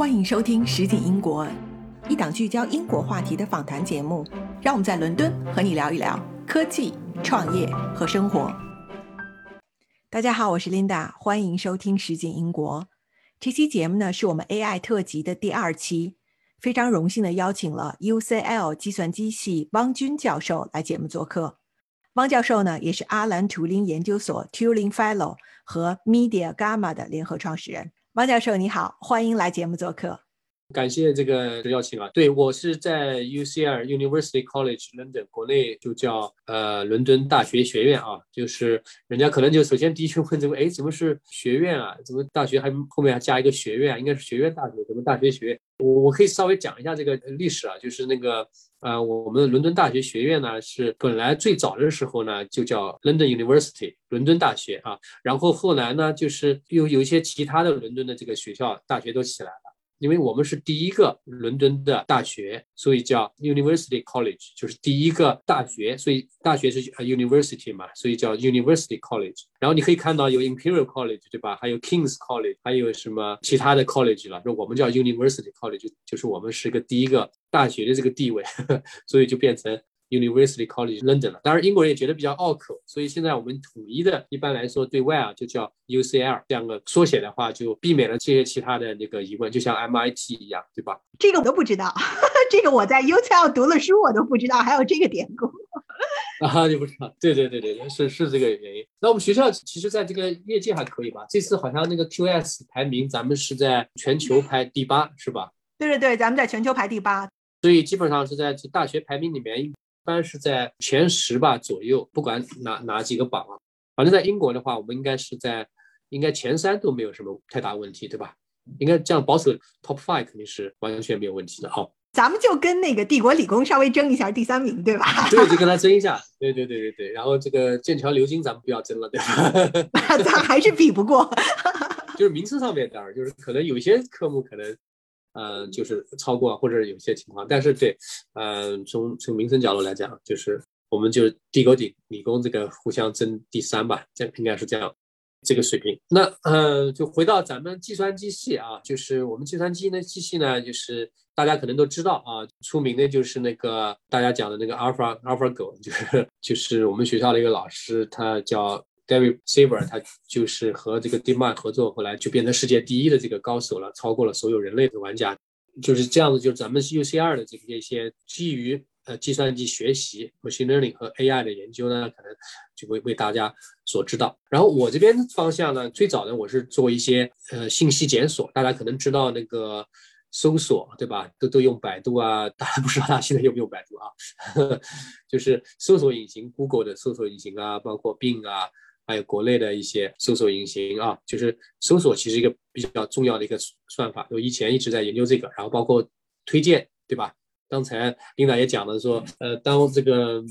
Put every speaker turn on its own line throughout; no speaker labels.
欢迎收听《实景英国》，一档聚焦英国话题的访谈节目。让我们在伦敦和你聊一聊科技、创业和生活。大家好，我是 Linda，欢迎收听《实景英国》。这期节目呢，是我们 AI 特辑的第二期，非常荣幸的邀请了 UCL 计算机系汪军教授来节目做客。汪教授呢，也是阿兰图灵研究所 Turing Fellow 和 Media Gamma 的联合创始人。王教授，你好，欢迎来节目做客。
感谢这个邀请啊！对我是在 UCL University College London，国内就叫呃伦敦大学学院啊，就是人家可能就首先第一句问这个，哎，怎么是学院啊？怎么大学还后面还加一个学院啊？应该是学院大学，什么大学学院？我我可以稍微讲一下这个历史啊，就是那个呃，我们伦敦大学学院呢是本来最早的时候呢就叫 London University，伦敦大学啊，然后后来呢就是又有一些其他的伦敦的这个学校大学都起来了。因为我们是第一个伦敦的大学，所以叫 University College，就是第一个大学，所以大学是 University 嘛，所以叫 University College。然后你可以看到有 Imperial College，对吧？还有 King's College，还有什么其他的 college 了？说我们叫 University College，就是我们是个第一个大学的这个地位，所以就变成。University College London 了，当然英国人也觉得比较拗口，所以现在我们统一的，一般来说对外啊就叫 UCL 这样的缩写的话，就避免了这些其他的那个疑问，就像 MIT 一样，对吧？
这个我都不知道，这个我在 UCL 读了书，我都不知道还有这个典故。
啊，你不知道？对对对对，是是这个原因。那我们学校其实在这个业界还可以吧？这次好像那个 QS 排名，咱们是在全球排第八，是吧？
对对对，咱们在全球排第八，
所以基本上是在大学排名里面。一般是在前十吧左右，不管哪哪几个榜啊，反正在英国的话，我们应该是在应该前三都没有什么太大问题，对吧？应该这样保守 top five 肯定是完全没有问题的。好，
咱们就跟那个帝国理工稍微争一下第三名，对吧？
对，就跟他争一下。对对对对对。然后这个剑桥流金咱们不要争了，对吧？
咱还是比不过。
就是名次上面当然就是可能有些科目可能。嗯，就是超过或者有些情况，但是对，嗯，从从民生角度来讲，就是我们就地沟底理工这个互相争第三吧，这应该是这样这个水平。那呃，就回到咱们计算机系啊，就是我们计算机的机器呢，就是大家可能都知道啊，出名的就是那个大家讲的那个 Alpha AlphaGo，就是就是我们学校的一个老师，他叫。David Saver，他就是和这个 DeepMind 合作，后来就变成世界第一的这个高手了，超过了所有人类的玩家。就是这样子，就是咱们 UCR 的这些一些基于呃计算机学习、machine learning 和 AI 的研究呢，可能就会为大家所知道。然后我这边方向呢，最早呢我是做一些呃信息检索，大家可能知道那个搜索对吧？都都用百度啊，大家不知道大家现在用不用百度啊？就是搜索引擎，Google 的搜索引擎啊，包括 Bing 啊。还有国内的一些搜索引擎啊，就是搜索其实一个比较重要的一个算法。我以前一直在研究这个，然后包括推荐，对吧？刚才领导也讲了，说呃，当这个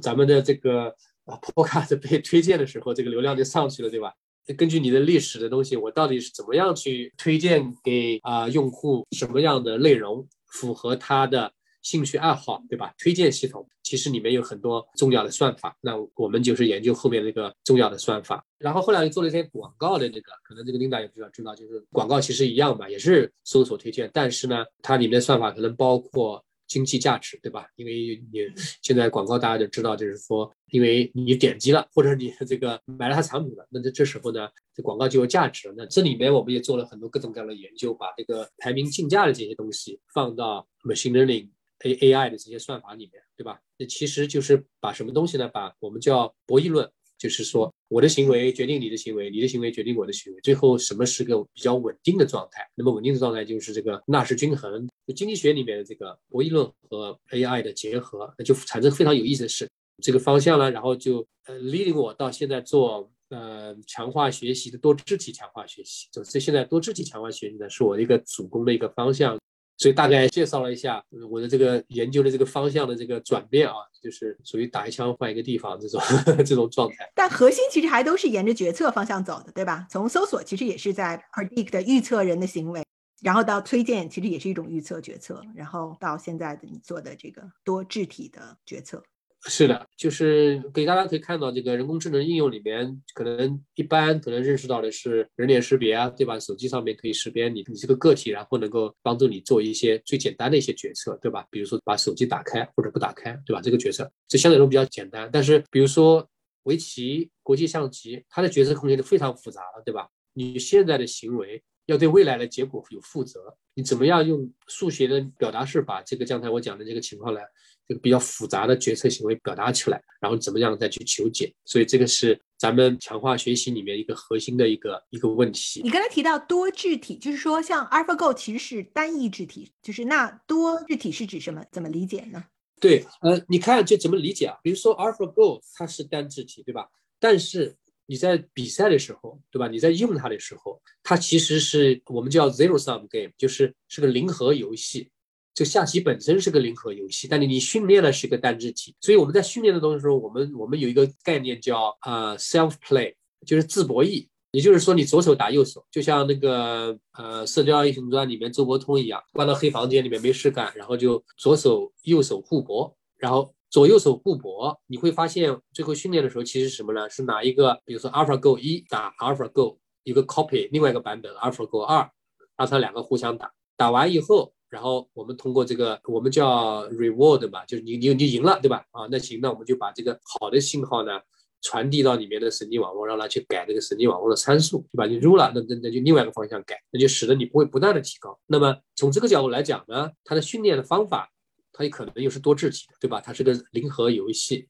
咱们的这个啊 Podcast 被推荐的时候，这个流量就上去了，对吧？根据你的历史的东西，我到底是怎么样去推荐给啊用户什么样的内容，符合他的。兴趣爱好，对吧？推荐系统其实里面有很多重要的算法，那我们就是研究后面那个重要的算法。然后后来又做了一些广告的那个，可能这个领导也比较知道，就是广告其实一样嘛，也是搜索推荐，但是呢，它里面的算法可能包括经济价值，对吧？因为你现在广告大家就知道，就是说，因为你点击了或者你这个买了它产品了，那这这时候呢，这广告就有价值。那这里面我们也做了很多各种各样的研究，把这个排名竞价的这些东西放到 machine learning。A A I 的这些算法里面，对吧？那其实就是把什么东西呢？把我们叫博弈论，就是说我的行为决定你的行为，你的行为决定我的行为，最后什么是个比较稳定的状态？那么稳定的状态就是这个纳什均衡。就经济学里面的这个博弈论和 A I 的结合，那就产生非常有意思的事。这个方向呢，然后就呃 leading 我到现在做呃强化学习的多肢体强化学习。就这现在多肢体强化学习呢，是我的一个主攻的一个方向。所以大概介绍了一下我的这个研究的这个方向的这个转变啊，就是属于打一枪换一个地方这种 这种状态。
但核心其实还都是沿着决策方向走的，对吧？从搜索其实也是在 predict 预测人的行为，然后到推荐其实也是一种预测决策，然后到现在的你做的这个多智体的决策。
是的，就是给大家可以看到，这个人工智能应用里面，可能一般可能认识到的是人脸识别啊，对吧？手机上面可以识别你你这个个体，然后能够帮助你做一些最简单的一些决策，对吧？比如说把手机打开或者不打开，对吧？这个决策这相对来说比较简单。但是比如说围棋、国际象棋，它的决策空间就非常复杂了，对吧？你现在的行为。要对未来的结果有负责，你怎么样用数学的表达式把这个刚才我讲的这个情况呢，这个比较复杂的决策行为表达出来，然后怎么样再去求解？所以这个是咱们强化学习里面一个核心的一个一个问题。
你刚才提到多质体，就是说像 AlphaGo 其实是单一质体，就是那多质体是指什么？怎么理解呢？
对，呃，你看这怎么理解啊？比如说 AlphaGo 它是单质体，对吧？但是你在比赛的时候，对吧？你在用它的时候，它其实是我们叫 zero sum game，就是是个零和游戏。这下棋本身是个零和游戏，但是你训练的是个单字体。所以我们在训练的东西时候，我们我们有一个概念叫呃 self play，就是自博弈。也就是说，你左手打右手，就像那个呃《射雕英雄传》里面周伯通一样，关到黑房间里面没事干，然后就左手右手互搏，然后。左右手互搏，你会发现最后训练的时候其实是什么呢？是拿一个，比如说 AlphaGo 一打 AlphaGo 一个 copy，另外一个版本 AlphaGo 二，让它两个互相打。打完以后，然后我们通过这个我们叫 reward 嘛，就是你你你赢了，对吧？啊，那行，那我们就把这个好的信号呢传递到里面的神经网络，让它去改这个神经网络的参数，对吧？你入了，那那那就另外一个方向改，那就使得你不会不断的提高。那么从这个角度来讲呢，它的训练的方法。它也可能又是多质体的，对吧？它是个零和游戏，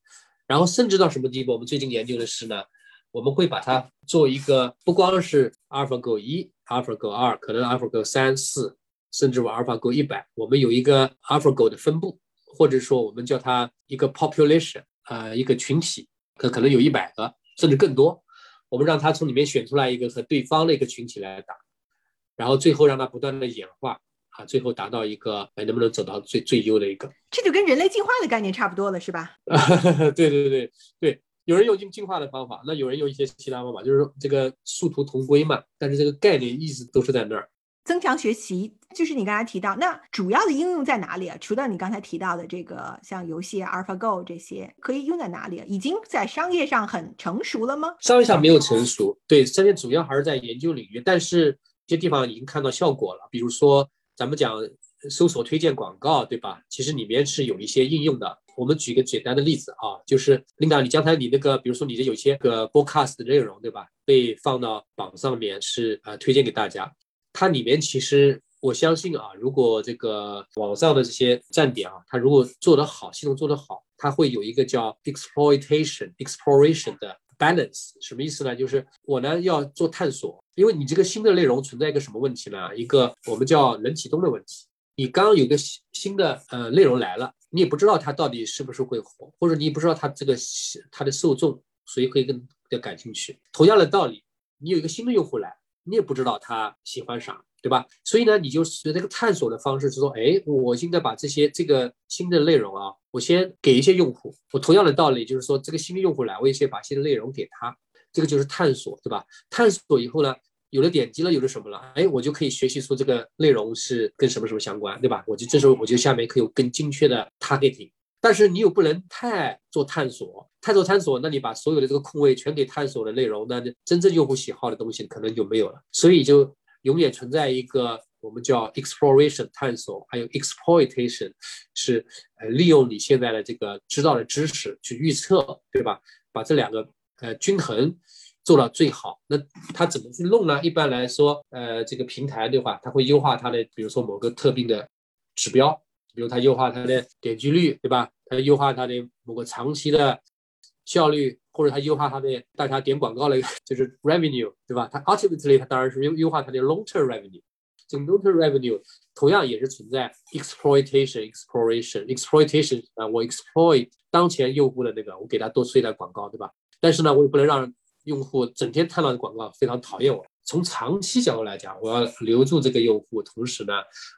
然后甚至到什么地步？我们最近研究的是呢，我们会把它做一个不光是 AlphaGo 一、AlphaGo 二，可能 AlphaGo 三四，甚至我 AlphaGo 一百，我们有一个 AlphaGo 的分布，或者说我们叫它一个 population，呃，一个群体，可可能有一百个，甚至更多，我们让它从里面选出来一个和对方的一个群体来打，然后最后让它不断的演化。啊，最后达到一个，哎，能不能走到最最优的一个？
这就跟人类进化的概念差不多了，是吧？
对对对对，有人用进进化的方法，那有人用一些其他方法，就是说这个殊途同归嘛。但是这个概念一直都是在那儿。
增强学习就是你刚才提到，那主要的应用在哪里啊？除了你刚才提到的这个像游戏 AlphaGo 这些，可以用在哪里？已经在商业上很成熟了吗？
商业上没有成熟，对，商业主要还是在研究领域，但是一些地方已经看到效果了，比如说。咱们讲搜索推荐广告，对吧？其实里面是有一些应用的。我们举个简单的例子啊，就是 Linda，你刚才你那个，比如说你的有些个 broadcast 的内容，对吧？被放到榜上面是呃推荐给大家。它里面其实我相信啊，如果这个网上的这些站点啊，它如果做得好，系统做得好，它会有一个叫 exploitation exploration 的 balance。什么意思呢？就是我呢要做探索。因为你这个新的内容存在一个什么问题呢？一个我们叫冷启动的问题。你刚刚有个新新的呃内容来了，你也不知道它到底是不是会火，或者你也不知道它这个它的受众谁会更更感兴趣。同样的道理，你有一个新的用户来，你也不知道他喜欢啥，对吧？所以呢，你就是这个探索的方式是说，哎，我应该把这些这个新的内容啊，我先给一些用户。我同样的道理就是说，这个新的用户来，我也先把新的内容给他。这个就是探索，对吧？探索以后呢，有了点击了，有了什么了？哎，我就可以学习出这个内容是跟什么什么相关，对吧？我就这时候我就下面可以有更精确的 targeting。但是你又不能太做探索，太做探索，那你把所有的这个空位全给探索的内容，那真正用户喜好的东西可能就没有了。所以就永远存在一个我们叫 exploration 探索，还有 exploitation 是呃利用你现在的这个知道的知识去预测，对吧？把这两个。呃，均衡做到最好，那它怎么去弄呢？一般来说，呃，这个平台的话，它会优化它的，比如说某个特定的指标，比如它优化它的点击率，对吧？它优化它的某个长期的效率，或者它优化它的大家点广告的，就是 revenue，对吧？它 ultimately 它当然是优优化它的 long-term revenue。这个 long-term revenue 同样也是存在 exploitation，exploration，exploitation 啊，我 exploit 当前用户的那个，我给他多出一点广告，对吧？但是呢，我也不能让用户整天看到的广告非常讨厌我。从长期角度来讲，我要留住这个用户，同时呢，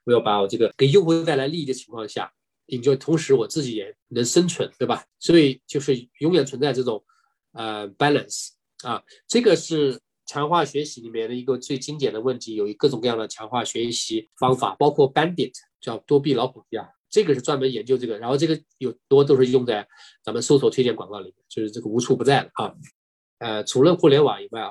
我要把我这个给用户带来利益的情况下，也就同时我自己也能生存，对吧？所以就是永远存在这种呃 balance 啊，这个是强化学习里面的一个最经典的问题，有各种各样的强化学习方法，包括 Bandit 叫多臂老虎机啊，这个是专门研究这个，然后这个有多都是用在咱们搜索推荐广告里面，就是这个无处不在的啊。呃，除了互联网以外啊，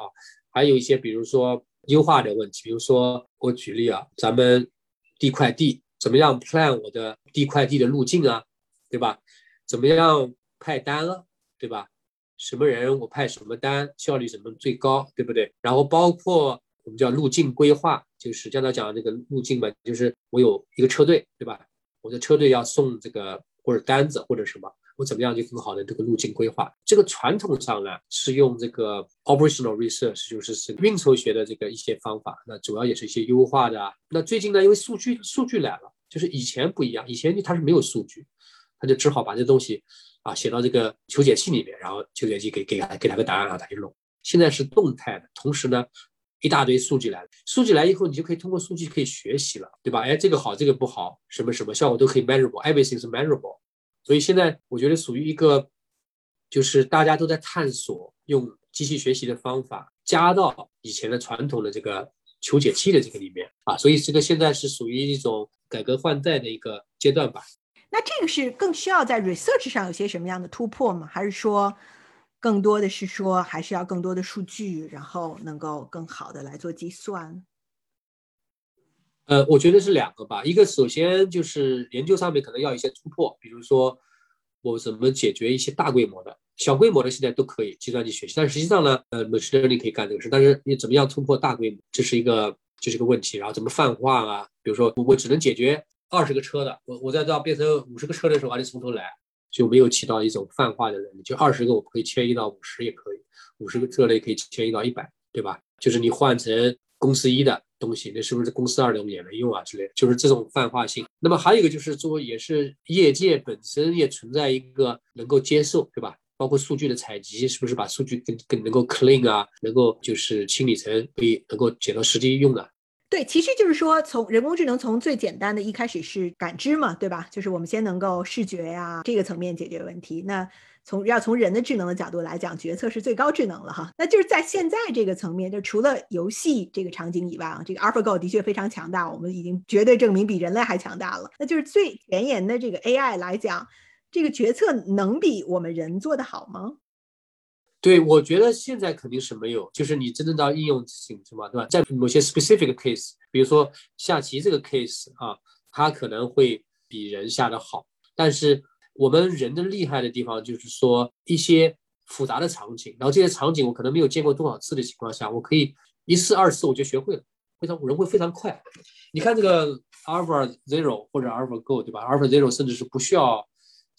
还有一些比如说优化的问题，比如说我举例啊，咱们递快递怎么样 plan 我的递快递的路径啊，对吧？怎么样派单啊，对吧？什么人我派什么单，效率怎么最高，对不对？然后包括我们叫路径规划，就是刚才讲的那个路径嘛，就是我有一个车队，对吧？我的车队要送这个或者单子或者什么，我怎么样就更好的这个路径规划？这个传统上呢是用这个 operational research，就是是运筹学的这个一些方法，那主要也是一些优化的。那最近呢，因为数据数据来了，就是以前不一样，以前它是没有数据，他就只好把这东西。啊，写到这个求解器里面，然后求解器给给给他个答案啊，他就弄。现在是动态的，同时呢，一大堆数据来了，数据来以后，你就可以通过数据可以学习了，对吧？哎，这个好，这个不好，什么什么效果都可以 measurable，everything is measurable。所以现在我觉得属于一个，就是大家都在探索用机器学习的方法加到以前的传统的这个求解器的这个里面啊，所以这个现在是属于一种改革换代的一个阶段吧。
那这个是更需要在 research 上有些什么样的突破吗？还是说更多的是说还是要更多的数据，然后能够更好的来做计算？
呃，我觉得是两个吧。一个首先就是研究上面可能要一些突破，比如说我怎么解决一些大规模的、小规模的现在都可以计算机学习，但实际上呢，呃，Mostly 你可以干这个事，但是你怎么样突破大规模，这是一个这是个问题。然后怎么泛化啊？比如说我只能解决。二十个车的，我我在这变成五十个车的时候，还得从头来，就没有起到一种泛化的能力。就二十个，我可以迁移到五十也可以，五十个车类可以迁移到一百，对吧？就是你换成公司一的东西，那是不是公司二的也能用啊之类？就是这种泛化性。那么还有一个就是说，也是业界本身也存在一个能够接受，对吧？包括数据的采集，是不是把数据更更能够 clean 啊，能够就是清理成可以能够捡到实际用的。
对，其实就是说，从人工智能从最简单的一开始是感知嘛，对吧？就是我们先能够视觉呀这个层面解决问题。那从要从人的智能的角度来讲，决策是最高智能了哈。那就是在现在这个层面，就除了游戏这个场景以外啊，这个 AlphaGo 的确非常强大，我们已经绝对证明比人类还强大了。那就是最前沿的这个 AI 来讲，这个决策能比我们人做得好吗？
对，我觉得现在肯定是没有，就是你真正到应用性是吧？对吧？在某些 specific case，比如说下棋这个 case 啊，它可能会比人下的好。但是我们人的厉害的地方就是说一些复杂的场景，然后这些场景我可能没有见过多少次的情况下，我可以一次二次我就学会了，非常人会非常快。你看这个 Alpha Zero 或者 Alpha Go 对吧？Alpha Zero 甚至是不需要。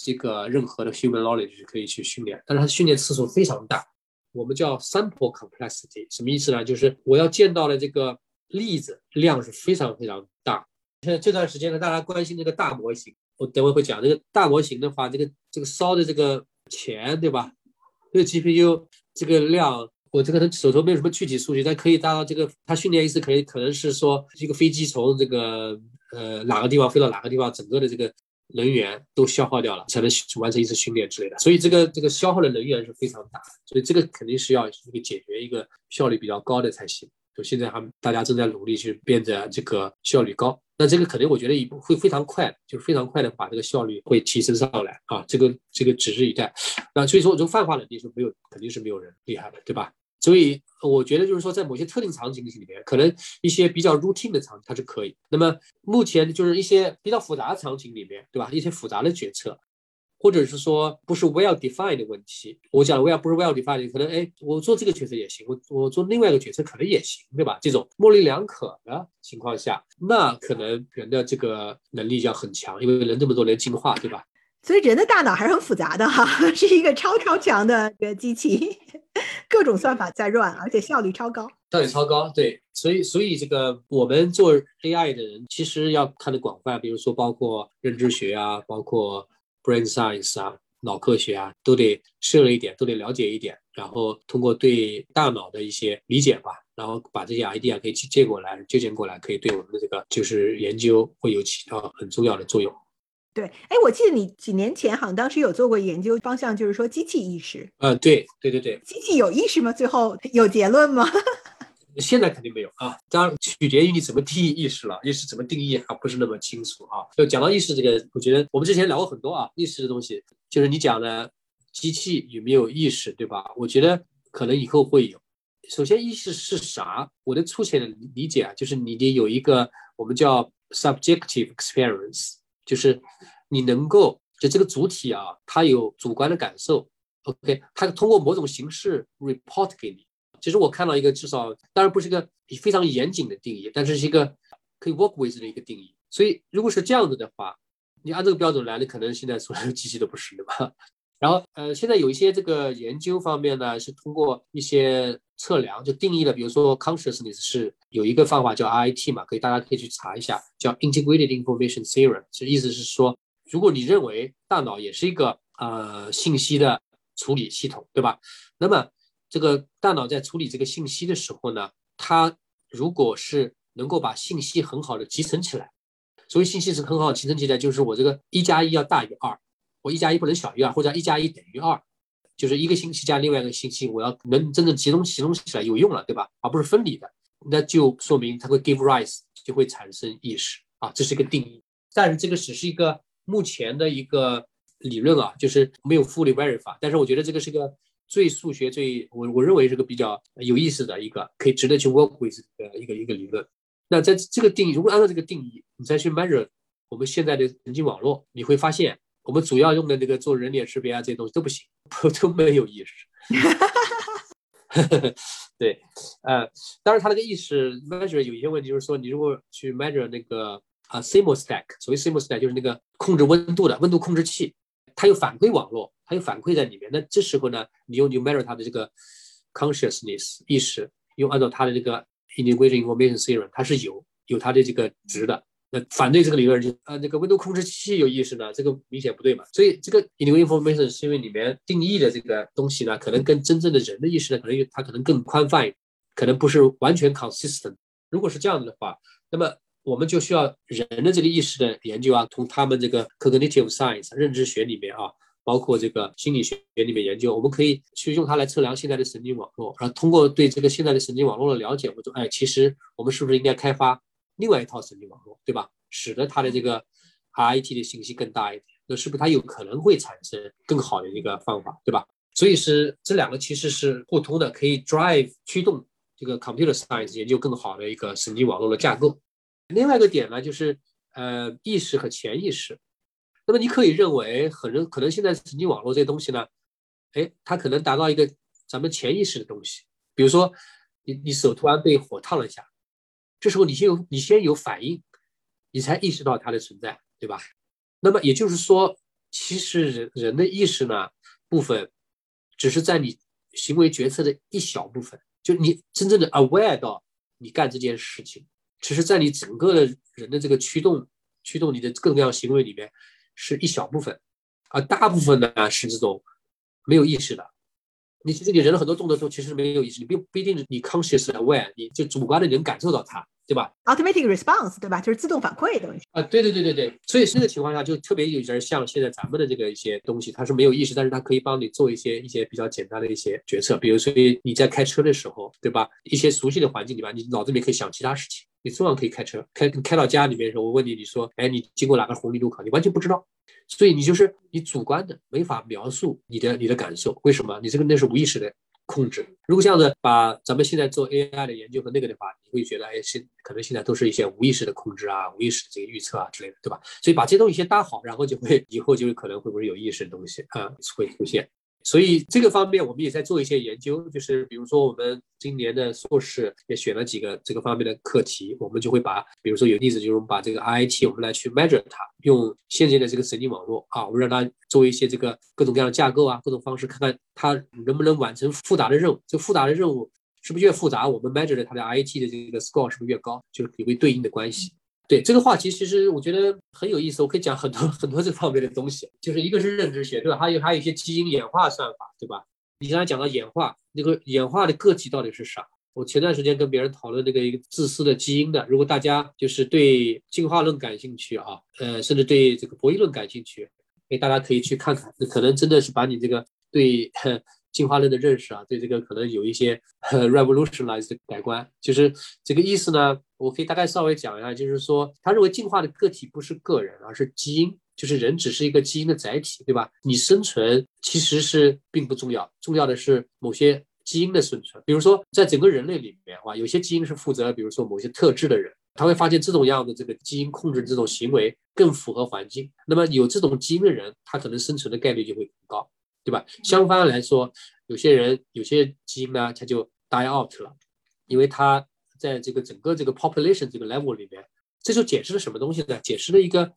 这个任何的 human knowledge 可以去训练，但是它训练次数非常大。我们叫 sample complexity，什么意思呢？就是我要见到的这个例子量是非常非常大。现在这段时间呢，大家关心这个大模型，我等会会讲这个大模型的话，这个这个烧的这个钱，对吧？这个 GPU 这个量，我这个手头没有什么具体数据，但可以达到这个，它训练一次可以可能是说一个飞机从这个呃哪个地方飞到哪个地方，整个的这个。能源都消耗掉了，才能完成一次训练之类的，所以这个这个消耗的能源是非常大，所以这个肯定是要一个解决一个效率比较高的才行。就现在还大家正在努力去变得这个效率高，那这个肯定我觉得也会非常快，就是非常快的把这个效率会提升上来啊，这个这个指日以待。那所以说，这个泛化能力是没有，肯定是没有人厉害的，对吧？所以我觉得就是说，在某些特定场景里面，可能一些比较 routine 的场景它是可以。那么目前就是一些比较复杂的场景里面，对吧？一些复杂的决策，或者是说不是 well defined 的问题，我讲 well 不是 well defined，可能哎，我做这个决策也行，我我做另外一个决策可能也行，对吧？这种模棱两可的情况下，那可能人的这个能力要很强，因为人这么多年进化，对吧？
所以人的大脑还是很复杂的哈，是一个超超强的个机器，各种算法在 run，而且效率超高。
效率超高，对。所以，所以这个我们做 AI 的人，其实要看的广泛，比如说包括认知学啊，包括 brain science 啊，脑科学啊，都得涉了一点，都得了解一点，然后通过对大脑的一些理解吧，然后把这些 idea 可以借过来，借鉴过来，可以对我们的这个就是研究会有起到很重要的作用。
对，哎，我记得你几年前好像当时有做过研究，方向就是说机器意识。
呃，对，对对对。
机器有意识吗？最后有结论吗？
现在肯定没有啊，当然取决于你怎么定义意识了。意识怎么定义还不是那么清楚啊。就讲到意识这个，我觉得我们之前聊过很多啊，意识的东西，就是你讲的机器有没有意识，对吧？我觉得可能以后会有。首先，意识是啥？我的粗浅的理解啊，就是你得有一个我们叫 subjective experience，就是你能够就这个主体啊，它有主观的感受。OK，它通过某种形式 report 给你。其实我看到一个，至少当然不是一个非常严谨的定义，但是是一个可以 work with 的一个定义。所以如果是这样子的话，你按这个标准来，那可能现在所有的机器都不是的吧？然后呃，现在有一些这个研究方面呢，是通过一些测量就定义了，比如说 consciousness 是有一个方法叫 RIT 嘛，可以大家可以去查一下，叫 Integrated Information Theory，其实意思是说，如果你认为大脑也是一个呃信息的处理系统，对吧？那么这个大脑在处理这个信息的时候呢，它如果是能够把信息很好的集成起来，所谓信息是很好集成起来，就是我这个一加一要大于二，我一加一不能小于二，或者一加一等于二，就是一个信息加另外一个信息，我要能真正集中集中起来有用了，对吧？而不是分离的，那就说明它会 give rise，就会产生意识啊，这是一个定义。但是这个只是一个目前的一个理论啊，就是没有 fully verify。但是我觉得这个是个。最数学最我我认为是个比较有意思的一个可以值得去 work with 的一个一个理论。那在这个定义，如果按照这个定义，你再去 measure 我们现在的神经网络，你会发现我们主要用的那个做人脸识别啊这些东西都不行，都没有意识。对，呃，当然它那个意识 measure 有一些问题，就是说你如果去 measure 那个啊 thermostat，所谓 thermostat 就是那个控制温度的温度控制器。它有反馈网络，它有反馈在里面。那这时候呢，你用 numeric 它的这个 consciousness 意识，用按照它的这个 integrated information theory，它是有有它的这个值的。那反对这个理论就呃，那个温度控制器有意识呢，这个明显不对嘛。所以这个 integral information theory 里面定义的这个东西呢，可能跟真正的人的意识呢，可能它可能更宽泛，可能不是完全 consistent。如果是这样子的话，那么。我们就需要人的这个意识的研究啊，从他们这个 cognitive science 认知学里面啊，包括这个心理学里面研究，我们可以去用它来测量现在的神经网络，然后通过对这个现在的神经网络的了解，我们说，哎，其实我们是不是应该开发另外一套神经网络，对吧？使得它的这个 RIT 的信息更大一点，那是不是它有可能会产生更好的一个方法，对吧？所以是这两个其实是互通的，可以 drive 驱动这个 computer science 研究更好的一个神经网络的架构。另外一个点呢，就是呃意识和潜意识。那么你可以认为，可能可能现在神经网络这东西呢，哎，它可能达到一个咱们潜意识的东西。比如说，你你手突然被火烫了一下，这时候你先有你先有反应，你才意识到它的存在，对吧？那么也就是说，其实人人的意识呢部分，只是在你行为决策的一小部分，就你真正的 aware 到你干这件事情。其实，在你整个的人的这个驱动、驱动你的各种各样行为里面，是一小部分，而大部分呢是这种没有意识的。你其实你人的很多动作都其实没有意识，你并不一定你 conscious aware，你就主观的能感受到它。对吧
？Automatic response，对吧？就是自动反馈的问题
啊。对对对对对，所以这个情况下就特别有点像现在咱们的这个一些东西，它是没有意识，但是它可以帮你做一些一些比较简单的一些决策。比如说你在开车的时候，对吧？一些熟悉的环境里边，你脑子里面可以想其他事情，你照样可以开车。开开到家里面的时候，我问你，你说，哎，你经过哪个红绿路口？你完全不知道，所以你就是你主观的没法描述你的你的感受。为什么？你这个那是无意识的。控制，如果这样子把咱们现在做 AI 的研究和那个的话，你会觉得，哎，现可能现在都是一些无意识的控制啊，无意识的这个预测啊之类的，对吧？所以把这些东西先搭好，然后就会以后就可能会不会有意识的东西啊会出现。所以这个方面我们也在做一些研究，就是比如说我们今年的硕士也选了几个这个方面的课题，我们就会把，比如说有例子就是我们把这个 RIT 我们来去 measure 它，用现在的这个神经网络啊，我们让它做一些这个各种各样的架构啊，各种方式，看看它能不能完成复杂的任务。这复杂的任务是不是越复杂，我们 measure 的它的 RIT 的这个 score 是不是越高，就是有个对应的关系。对这个话题，其实我觉得很有意思，我可以讲很多 很多这方面的东西。就是一个是认知学，对吧？还有还有一些基因演化算法，对吧？你刚才讲到演化，那个演化的个体到底是啥？我前段时间跟别人讨论那个一个自私的基因的。如果大家就是对进化论感兴趣啊，呃，甚至对这个博弈论感兴趣，哎，大家可以去看看。可能真的是把你这个对 进化论的认识啊，对这个可能有一些 revolutionized 改观。就是这个意思呢，我可以大概稍微讲一下，就是说他认为进化的个体不是个人，而是基因，就是人只是一个基因的载体，对吧？你生存其实是并不重要，重要的是某些基因的生存。比如说，在整个人类里面，哇，有些基因是负责，比如说某些特质的人。他会发现这种样的这个基因控制这种行为更符合环境，那么有这种基因的人，他可能生存的概率就会更高，对吧？相反来说，有些人有些基因呢，他就 die out 了，因为他在这个整个这个 population 这个 level 里面，这就解释了什么东西呢？解释了一个，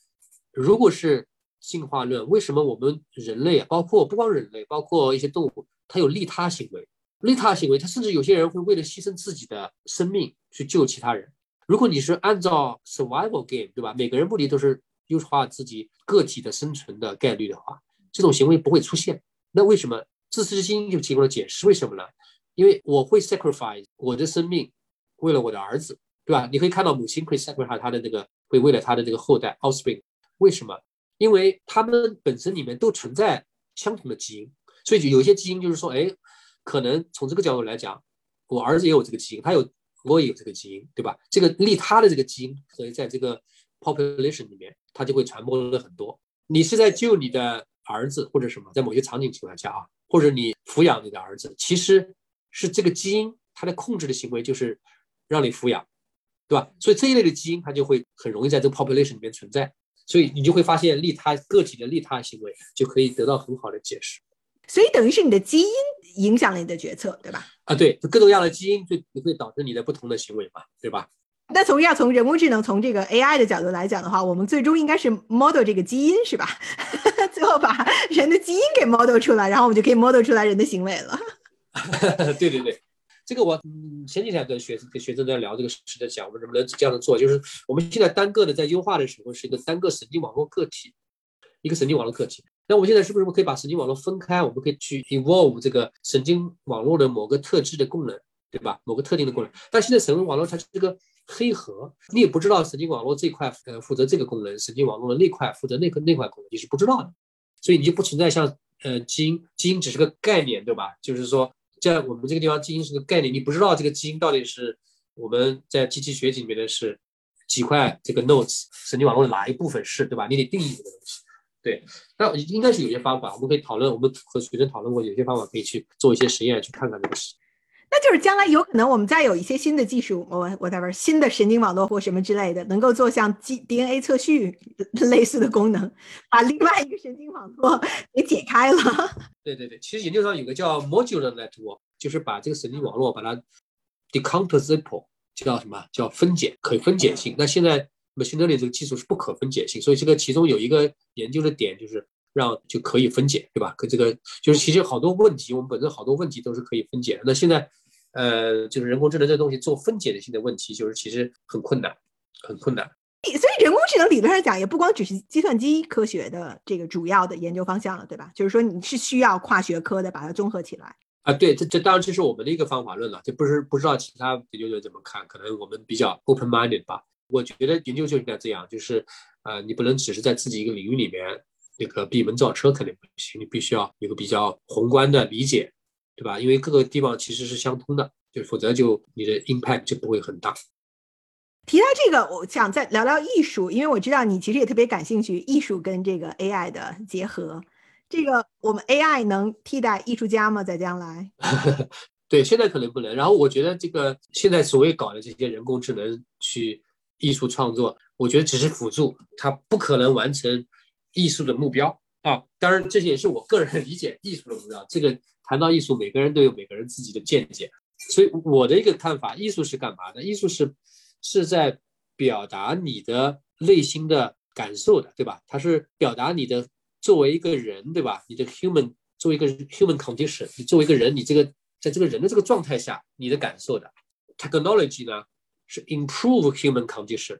如果是进化论，为什么我们人类啊，包括不光人类，包括一些动物，它有利他行为，利他行为，它甚至有些人会为了牺牲自己的生命去救其他人。如果你是按照 survival game，对吧？每个人目的都是优化自己个体的生存的概率的话，这种行为不会出现。那为什么自私之心就提供了解释？为什么呢？因为我会 sacrifice 我的生命，为了我的儿子，对吧？你可以看到母亲会 sacrifice 他的这个，会为了他的这个后代 offspring。为什么？因为他们本身里面都存在相同的基因，所以就有些基因就是说，哎，可能从这个角度来讲，我儿子也有这个基因，他有。我也有这个基因，对吧？这个利他的这个基因，所以在这个 population 里面，它就会传播了很多。你是在救你的儿子或者什么，在某些场景情况下啊，或者你抚养你的儿子，其实是这个基因它的控制的行为就是让你抚养，对吧？所以这一类的基因它就会很容易在这个 population 里面存在，所以你就会发现利他个体的利他行为就可以得到很好的解释。
所以等于是你的基因影响了你的决策，对吧？
啊，对，各种各样的基因就会导致你的不同的行为嘛，对吧？
那从要从人工智能从这个 AI 的角度来讲的话，我们最终应该是 model 这个基因是吧？最后把人的基因给 model 出来，然后我们就可以 model 出来人的行为了。
对 对对，这个我前几天跟学跟学生在聊这个事，在讲我们能不能这样的做，就是我们现在单个的在优化的时候是一个单个神经网络个体，一个神经网络个体。那我们现在是不是可以把神经网络分开？我们可以去 evolve 这个神经网络的某个特质的功能，对吧？某个特定的功能。但现在神经网络它是这个黑盒，你也不知道神经网络这块呃负责这个功能，神经网络的那块负责那个那块功能，你是不知道的。所以你就不存在像呃基因，基因只是个概念，对吧？就是说在我们这个地方，基因是个概念，你不知道这个基因到底是我们在机器学习里面的是几块这个 notes 神经网络的哪一部分是，对吧？你得定义这个东西。对，那应该是有些方法，我们可以讨论。我们和学生讨论过，有些方法可以去做一些实验，去看看这个事。
那就是将来有可能我们再有一些新的技术，我我在玩新的神经网络或什么之类的，能够做像 G DNA 测序类似的功能，把另外一个神经网络给解开了。
对对对，其实研究上有个叫 modular network，就是把这个神经网络把它 decomposable，叫什么叫分解，可以分解性。那现在。machine learning 这个技术是不可分解性，所以这个其中有一个研究的点就是让就可以分解，对吧？可这个就是其实好多问题，我们本身好多问题都是可以分解的。那现在，呃，就是人工智能这东西做分解的性的问题，就是其实很困难，很困难。
所以人工智能理论上讲，也不光只是计算机科学的这个主要的研究方向了，对吧？就是说你是需要跨学科的把它综合起来。
啊，对，这这当然这是我们的一个方法论了，这不是不知道其他研究者怎么看，可能我们比较 open minded 吧。我觉得研究就应该这样，就是，呃，你不能只是在自己一个领域里面那个闭门造车，肯定不行。你必须要有个比较宏观的理解，对吧？因为各个地方其实是相通的，就否则就你的 impact 就不会很大。
提到这个，我想再聊聊艺术，因为我知道你其实也特别感兴趣艺术跟这个 AI 的结合。这个我们 AI 能替代艺术家吗？在将来？
对，现在可能不能。然后我觉得这个现在所谓搞的这些人工智能去。艺术创作，我觉得只是辅助，它不可能完成艺术的目标啊。当然，这些也是我个人理解艺术的目标。这个谈到艺术，每个人都有每个人自己的见解。所以我的一个看法，艺术是干嘛的？艺术是是在表达你的内心的感受的，对吧？它是表达你的作为一个人，对吧？你的 human 作为一个 human condition，你作为一个人，你这个在这个人的这个状态下，你的感受的 technology 呢？是 improve human condition，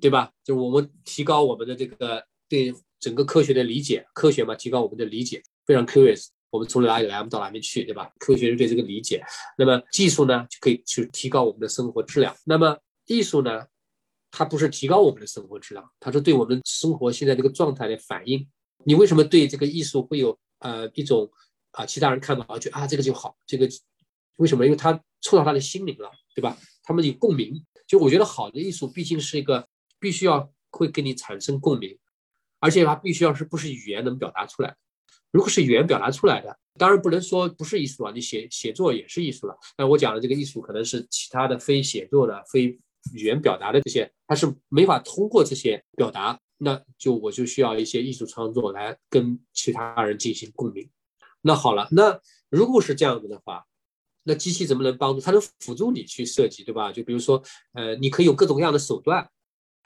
对吧？就是我们提高我们的这个对整个科学的理解，科学嘛，提高我们的理解，非常 curious。我们从哪里来，我们到哪边去，对吧？科学是对这个理解。那么技术呢，就可以去提高我们的生活质量。那么艺术呢，它不是提高我们的生活质量，它是对我们生活现在这个状态的反应。你为什么对这个艺术会有呃一种啊，其他人看到啊，觉得啊这个就好，这个为什么？因为他触到他的心灵了，对吧？他们有共鸣。就我觉得好的艺术毕竟是一个必须要会跟你产生共鸣，而且它必须要是不是语言能表达出来。如果是语言表达出来的，当然不能说不是艺术啊，你写写作也是艺术了。那我讲的这个艺术可能是其他的非写作的、非语言表达的这些，它是没法通过这些表达，那就我就需要一些艺术创作来跟其他人进行共鸣。那好了，那如果是这样子的话，那机器怎么能帮助？它能辅助你去设计，对吧？就比如说，呃，你可以有各种各样的手段。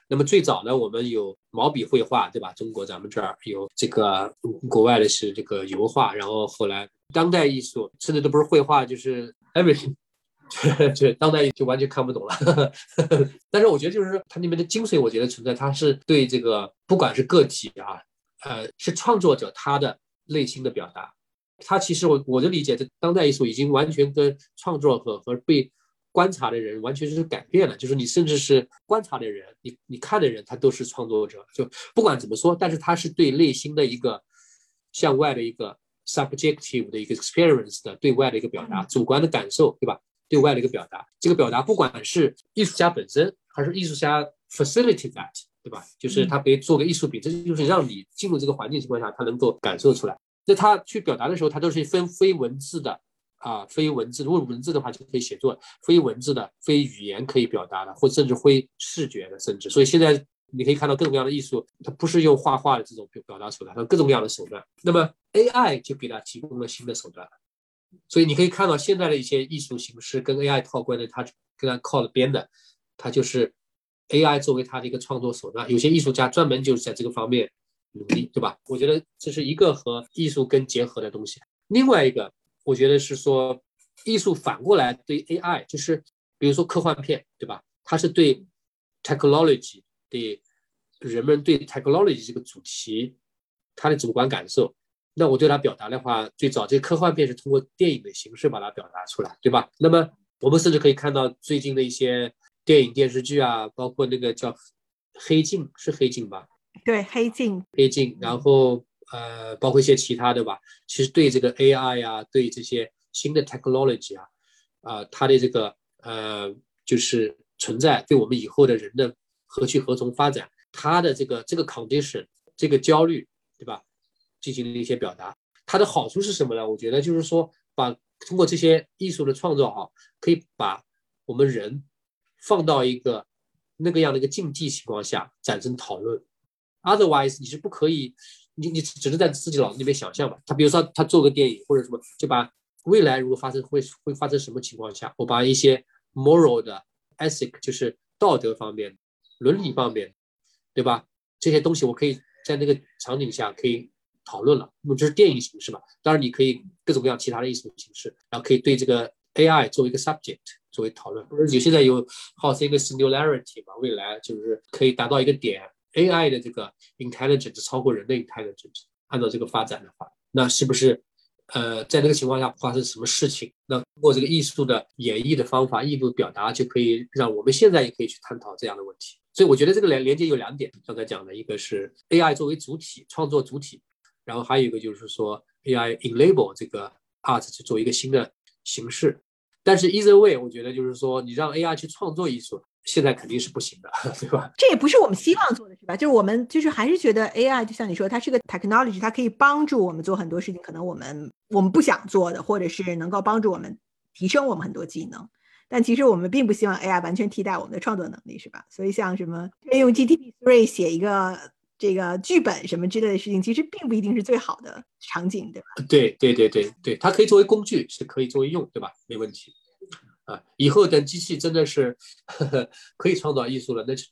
那么最早呢，我们有毛笔绘画，对吧？中国咱们这儿有这个，国外的是这个油画，然后后来当代艺术，甚至都不是绘画，就是 everything，这 当代就完全看不懂了。但是我觉得就是它里面的精髓，我觉得存在，它是对这个不管是个体啊，呃，是创作者他的内心的表达。他其实我我的理解，这当代艺术已经完全跟创作和和被。观察的人完全是改变了，就是你甚至是观察的人，你你看的人，他都是创作者。就不管怎么说，但是他是对内心的一个向外的一个 subjective 的一个 experience 的对外的一个表达，主观的感受，对吧？对外的一个表达，这个表达不管是艺术家本身，还是艺术家 facilitate that，对吧？就是他可以做个艺术品，这就是让你进入这个环境情况下，他能够感受出来。那他去表达的时候，他都是分非文字的。啊，非文字，如果文字的话就可以写作，非文字的、非语言可以表达的，或甚至非视觉的，甚至，所以现在你可以看到各种各样的艺术，它不是用画画的这种表表达手段，它各种各样的手段。那么 AI 就给它提供了新的手段，所以你可以看到现在的一些艺术形式跟 AI 套关的，它跟它靠了边的，它就是 AI 作为它的一个创作手段。有些艺术家专门就是在这个方面努力，对吧？我觉得这是一个和艺术跟结合的东西。另外一个。我觉得是说，艺术反过来对 AI，就是比如说科幻片，对吧？它是对 technology，对人们对 technology 这个主题，它的主观感受。那我对它表达的话，最早这科幻片是通过电影的形式把它表达出来，对吧？那么我们甚至可以看到最近的一些电影电视剧啊，包括那个叫《黑镜》，是《黑镜》吧？
对，《黑镜》。
黑镜，然后。呃，包括一些其他的吧，其实对这个 AI 呀，对这些新的 technology 啊，啊，它的这个呃，就是存在，对我们以后的人的何去何从发展，它的这个这个 condition，这个焦虑，对吧？进行了一些表达。它的好处是什么呢？我觉得就是说，把通过这些艺术的创造哈，可以把我们人放到一个那个样的一个境地情况下产生讨论，otherwise 你是不可以。你你只能在自己脑子里面想象吧。他比如说他做个电影或者什么，就把未来如果发生会会发生什么情况下，我把一些 moral 的 ethic 就是道德方面、伦理方面，对吧？这些东西我可以在那个场景下可以讨论了。那么这是电影形式嘛？当然你可以各种各样其他的艺术形式，然后可以对这个 AI 作为一个 subject 作为讨论。或者有现在有号称一个 singularity 嘛，未来就是可以达到一个点。AI 的这个 intelligence 超过人类 intelligence，按照这个发展的话，那是不是呃在那个情况下发生什么事情？那通过这个艺术的演绎的方法、艺术表达，就可以让我们现在也可以去探讨这样的问题。所以我觉得这个连连接有两点，刚才讲的一个是 AI 作为主体创作主体，然后还有一个就是说 AI enable 这个 art 去做一个新的形式。但是 either way，我觉得就是说你让 AI 去创作艺术。现在肯定是不行的，对吧？
这也不是我们希望做的，是吧？就是我们就是还是觉得 AI 就像你说，它是个 technology，它可以帮助我们做很多事情，可能我们我们不想做的，或者是能够帮助我们提升我们很多技能。但其实我们并不希望 AI 完全替代我们的创作能力，是吧？所以像什么用 GPT Three 写一个这个剧本什么之类的事情，其实并不一定是最好的场景，对吧？
对对对对对，它可以作为工具，是可以作为用，对吧？没问题。啊，以后等机器真的是呵呵可以创造艺术了，那就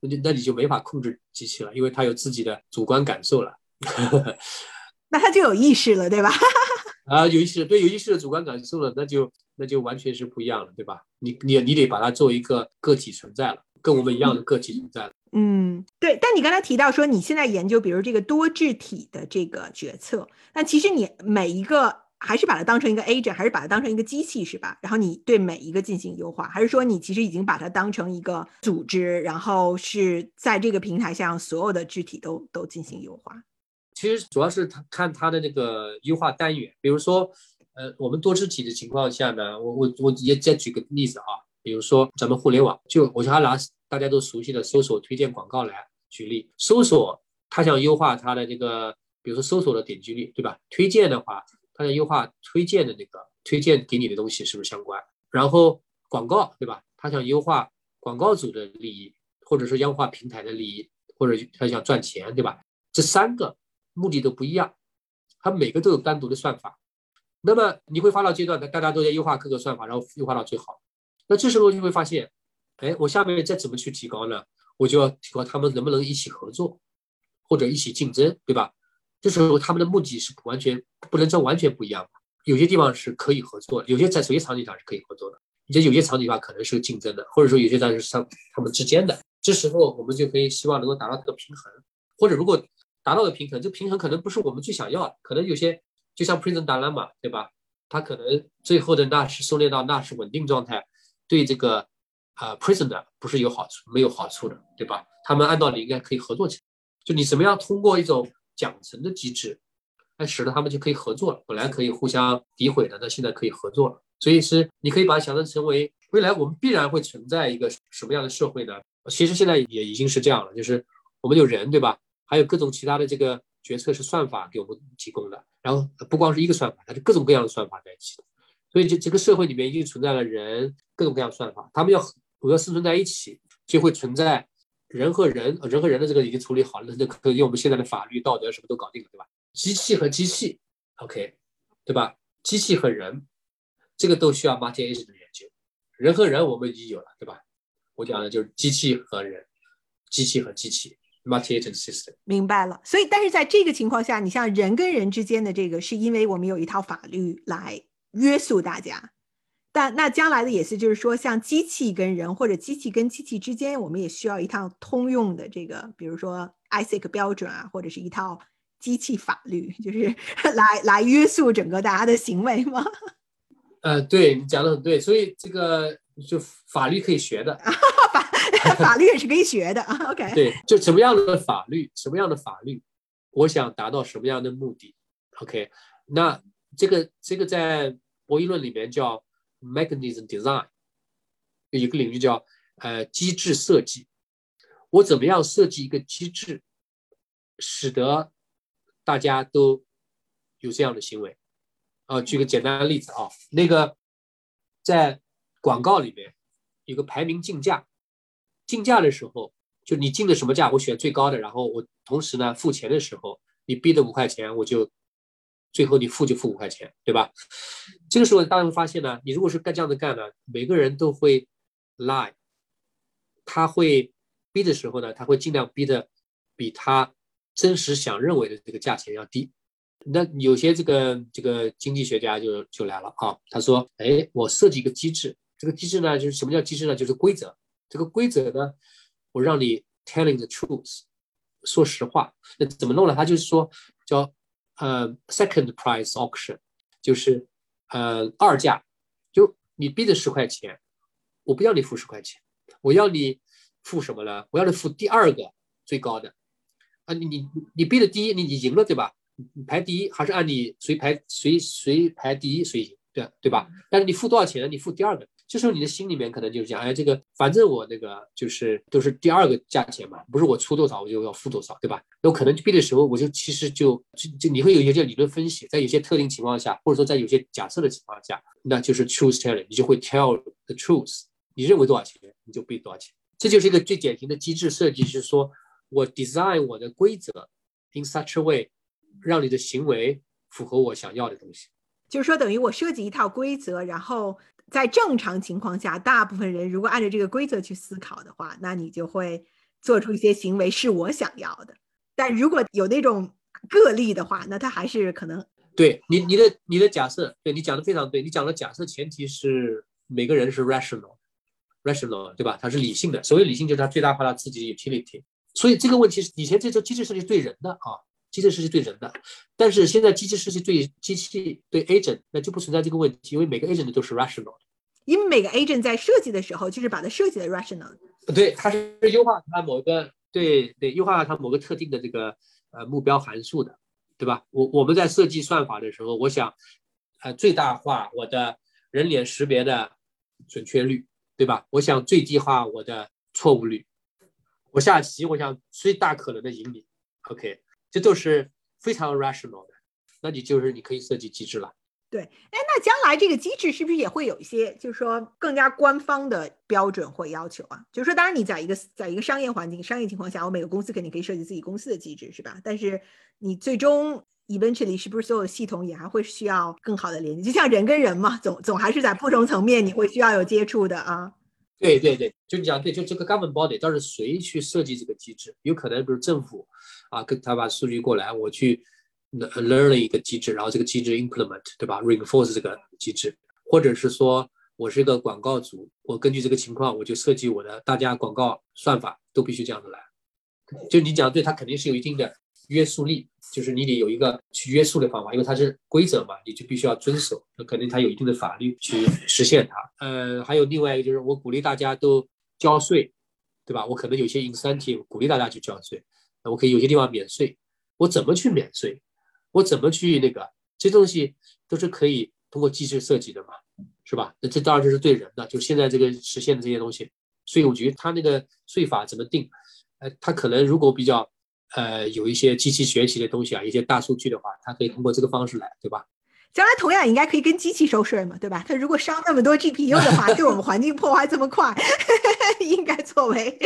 那就那你就没法控制机器了，因为它有自己的主观感受了。
呵 呵那它就有意识了，对吧？
啊，有意识，对，有意识的主观感受了，那就那就完全是不一样了，对吧？你你你得把它作为一个个体存在了，跟我们一样的个体存在了。
嗯，对。但你刚才提到说你现在研究，比如这个多质体的这个决策，那其实你每一个。还是把它当成一个 agent，还是把它当成一个机器，是吧？然后你对每一个进行优化，还是说你其实已经把它当成一个组织，然后是在这个平台上所有的具体都都进行优化？
其实主要是看它的那个优化单元，比如说，呃，我们多肢体的情况下呢，我我我也再举个例子啊，比如说咱们互联网，就我就拿大家都熟悉的搜索推荐广告来举例，搜索它想优化它的这个，比如说搜索的点击率，对吧？推荐的话，它想优化推荐的那个推荐给你的东西是不是相关？然后广告，对吧？他想优化广告主的利益，或者说优化平台的利益，或者他想赚钱，对吧？这三个。目的都不一样，它每个都有单独的算法。那么你会发到阶段，大家都在优化各个算法，然后优化到最好。那这时候就会发现，哎，我下面再怎么去提高呢？我就要提高他们能不能一起合作，或者一起竞争，对吧？这时候他们的目的是完全不能说完全不一样吧。有些地方是可以合作，有些在有些场景上是可以合作的，也有些场景下可能是竞争的，或者说有些上是上他们之间的。这时候我们就可以希望能够达到这个平衡，或者如果。达到的平衡，这平衡可能不是我们最想要的，可能有些就像 prison dilemma，对吧？它可能最后的那是收敛到那是稳定状态，对这个啊 prisoner 不是有好处，没有好处的，对吧？他们按道理应该可以合作起来，就你怎么样通过一种奖惩的机制，那使得他们就可以合作了。本来可以互相诋毁的，那现在可以合作了。所以是你可以把它想象成为未来我们必然会存在一个什么样的社会呢？其实现在也已经是这样了，就是我们有人，对吧？还有各种其他的这个决策是算法给我们提供的，然后不光是一个算法，它是各种各样的算法在一起，所以这这个社会里面已经存在了人各种各样的算法，他们要我要生存在一起，就会存在人和人，人和人的这个已经处理好了，那就可以用我们现在的法律、道德什么都搞定了，对吧？机器和机器，OK，对吧？机器和人，这个都需要 multi agent 的研究，人和人我们已经有了，对吧？我讲的就是机器和人，机器和机器。multi-agent system，
明白了。所以，但是在这个情况下，你像人跟人之间的这个，是因为我们有一套法律来约束大家。但那将来的也是，就是说，像机器跟人或者机器跟机器之间，我们也需要一套通用的这个，比如说 ISIC 标准啊，或者是一套机器法律，就是 来来约束整个大家的行为吗？
呃，对你讲的很对，所以这个就法律可以学的。
法律也是可以学的啊。OK，
对，就什么样的法律，什么样的法律，我想达到什么样的目的。OK，那这个这个在博弈论里面叫 mechanism design，有一个领域叫呃机制设计。我怎么样设计一个机制，使得大家都有这样的行为？啊，举个简单的例子啊，那个在广告里面有个排名竞价。竞价的时候，就你竞的什么价，我选最高的，然后我同时呢付钱的时候，你逼的五块钱，我就最后你付就付五块钱，对吧？这个时候大家会发现呢，你如果是干这样的干呢，每个人都会 lie，他会逼的时候呢，他会尽量逼的比他真实想认为的这个价钱要低。那有些这个这个经济学家就就来了啊，他说，哎，我设计一个机制，这个机制呢就是什么叫机制呢？就是规则。这个规则呢，我让你 telling the truth，说实话。那怎么弄呢？他就是说叫呃 second price auction，就是呃二价，就你逼的十块钱，我不要你付十块钱，我要你付什么呢？我要你付第二个最高的啊！你你你逼的第一，你你赢了对吧？你排第一还是按你谁排谁谁排第一谁赢，对对吧？但是你付多少钱呢？你付第二个。这时候你的心里面可能就是讲，哎，这个反正我那个就是都是第二个价钱嘛，不是我出多少我就要付多少，对吧？那我可能逼的时候，我就其实就就就你会有一些理论分析，在有些特定情况下，或者说在有些假设的情况下，那就是 truth telling，你就会 tell the truth，你认为多少钱你就逼多少钱，这就是一个最典型的机制设计，是说我 design 我的规则 in such a way，让你的行为符合我想要的东西，
就是说等于我设计一套规则，然后。在正常情况下，大部分人如果按照这个规则去思考的话，那你就会做出一些行为是我想要的。但如果有那种个例的话，那他还是可能
对你你的你的假设，对你讲的非常对。你讲的假设前提是每个人是 rational，rational 对吧？他是理性的。所谓理性，就是他最大化他自己 utility。所以这个问题是以前这种机制设计对人的啊。机器设计对人的，但是现在机器设计对机器对 agent 那就不存在这个问题，因为每个 agent 都是 rational。
因为每个 agent 在设计的时候，就是把它设计的 rational。
对，它是优化它某个对对优化它某个特定的这个呃目标函数的。对吧？我我们在设计算法的时候，我想，呃，最大化我的人脸识别的准确率，对吧？我想最低化我的错误率。我下棋，我想最大可能的赢你。OK，这都是非常 rational 的。那你就是你可以设计机制了。
对，哎，那将来这个机制是不是也会有一些，就是说更加官方的标准或要求啊？就是说，当然你在一个在一个商业环境、商业情况下，我每个公司肯定可以设计自己公司的机制，是吧？但是你最终 eventually 是不是所有系统也还会需要更好的连接？就像人跟人嘛，总总还是在不同层面你会需要有接触的啊。
对对对，就你讲对，就这个 government body 到底谁去设计这个机制？有可能比如政府啊，跟他把数据过来，我去。learn 了一个机制，然后这个机制 implement，对吧？reinforce 这个机制，或者是说我是一个广告主，我根据这个情况，我就设计我的大家广告算法都必须这样子来。就你讲对，它肯定是有一定的约束力，就是你得有一个去约束的方法，因为它是规则嘛，你就必须要遵守。那肯定它有一定的法律去实现它。呃，还有另外一个就是我鼓励大家都交税，对吧？我可能有些 incentive 鼓励大家去交税，那我可以有些地方免税，我怎么去免税？我怎么去那个？这东西都是可以通过机制设计的嘛，是吧？那这当然就是对人的，就现在这个实现的这些东西，税务局它那个税法怎么定？呃，它可能如果比较呃有一些机器学习的东西啊，一些大数据的话，它可以通过这个方式来，对吧？
将来同样应该可以跟机器收税嘛，对吧？它如果烧那么多 GPU 的话，对我们环境破坏这么快，应该作为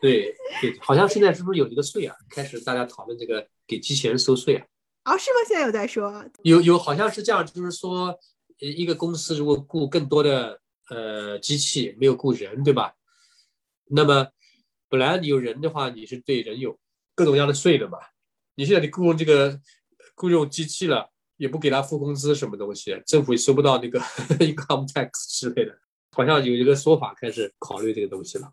对对，好像现在是不是有一个税啊？开始大家讨论这个给机器人收税啊？
哦，是吗？现在有在说，
有有好像是这样，就是说，呃，一个公司如果雇更多的呃机器，没有雇人，对吧？那么本来你有人的话，你是对人有各种各样的税的嘛。你现在你雇佣这个雇佣机器了，也不给他付工资，什么东西，政府也收不到那个 income tax 之类的，好像有一个说法开始考虑这个东西了。